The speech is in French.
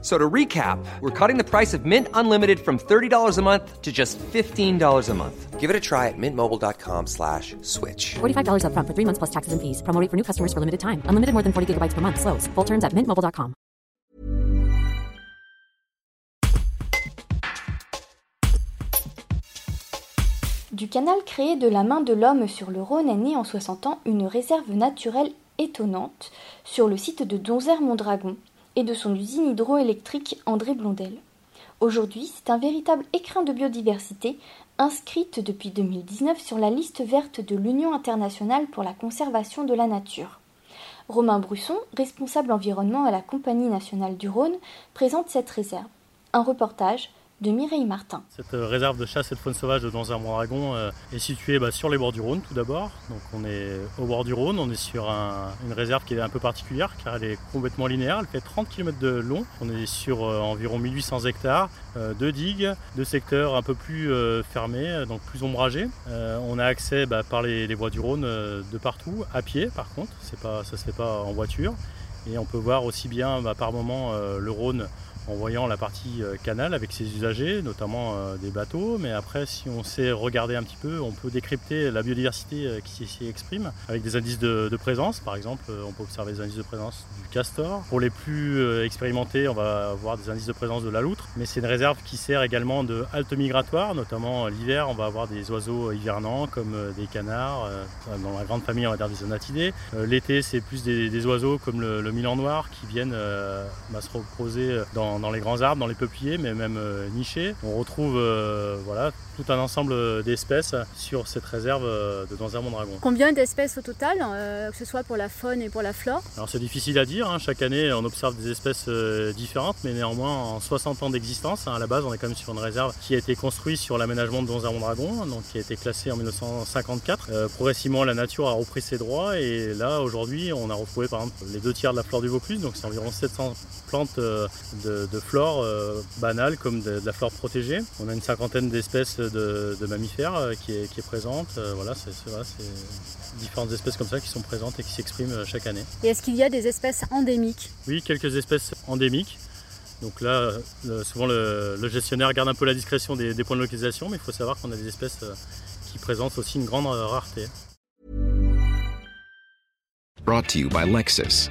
So to recap, we're cutting the price of Mint Unlimited from $30 a month to just $15 a month. Give it a try at mintmobile.com slash switch. $45 upfront for three months plus taxes and fees. Promo rate for new customers for limited time. Unlimited more than 40 gigabytes per month. Slows. Full terms at mintmobile.com. Du canal créé de la main de l'homme sur le Rhône est né en 60 ans une réserve naturelle étonnante sur le site de Donzère-Mondragon et de son usine hydroélectrique André Blondel. Aujourd'hui, c'est un véritable écrin de biodiversité, inscrite depuis 2019 sur la liste verte de l'Union internationale pour la conservation de la nature. Romain Brusson, responsable environnement à la Compagnie nationale du Rhône, présente cette réserve. Un reportage de Mireille Martin. Cette euh, réserve de chasse et de faune sauvage de Donzère Mondragon euh, est située bah, sur les bords du Rhône tout d'abord. Donc on est au bord du Rhône, on est sur une réserve qui est un peu particulière car elle est complètement linéaire, elle fait 30 km de long. On est sur euh, environ 1800 hectares, de digues, de secteurs un peu plus fermés, donc plus ombragés. on a accès bah, par les, voies du Rhône de partout, à pied par contre, pas, ça se fait pas en voiture. Et on peut voir aussi bien bah, par moment le Rhône en voyant la partie euh, canal avec ses usagers, notamment euh, des bateaux. Mais après, si on sait regarder un petit peu, on peut décrypter la biodiversité euh, qui s'y exprime avec des indices de, présence. Par exemple, on peut observer des indices de présence du castor. Pour les plus expérimentés, on va avoir des indices de présence de la loutre. Mais c'est une réserve qui sert également de halte migratoire, notamment l'hiver, on va avoir des oiseaux hivernants comme des canards, dans la grande famille on va dire des zonatidés. L'été, c'est plus des, oiseaux comme le, le milan noir qui viennent bah, se reposer dans dans, les grands arbres, dans les peupliers, mais même euh, nichés. On retrouve euh, voilà, tout un ensemble d'espèces sur cette réserve euh, de Danzère-Mondragon. Combien d'espèces au total, que ce soit pour la faune et pour la flore? Alors c'est difficile à dire, hein. chaque année on observe des espèces différentes, mais néanmoins en 60 ans d'existence, hein, à la base on est quand même sur une réserve qui a été construite sur l'aménagement de Donzère-Mondragon, donc qui a été classée en 1954. progressivement la nature a repris ses droits et là aujourd'hui on a retrouvé par exemple les deux tiers de la flore du Vaucluse, donc c'est environ 700 plantes de, de flore euh, banale comme de, la flore protégée. On a une cinquantaine d'espèces de, mammifères euh, qui, est, présente. Euh, voilà, c'est différentes espèces comme ça qui sont présentes et qui s'expriment chaque année. Et est-ce qu'il y a des espèces endémiques? Oui, quelques espèces endémiques. Donc là, souvent le, gestionnaire garde un peu la discrétion des, des points de localisation, mais il faut savoir qu'on a des espèces qui présentent aussi une grande rareté. Brought to you by Lexus.